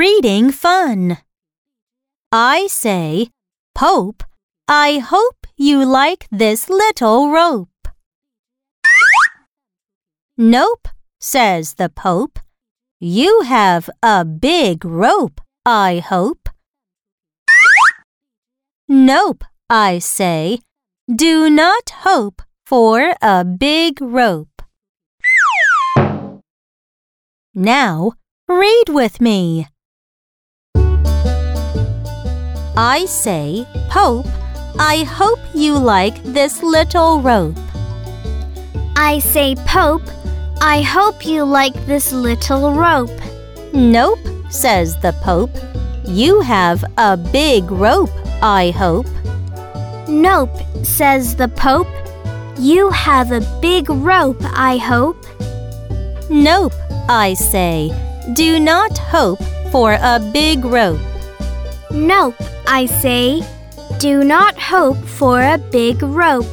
Reading fun. I say, Pope, I hope you like this little rope. Nope, says the Pope. You have a big rope, I hope. Nope, I say. Do not hope for a big rope. Now, read with me. I say, Pope, I hope you like this little rope. I say, Pope, I hope you like this little rope. Nope, says the Pope. You have a big rope, I hope. Nope, says the Pope. You have a big rope, I hope. Nope, I say. Do not hope for a big rope. Nope, I say. Do not hope for a big rope.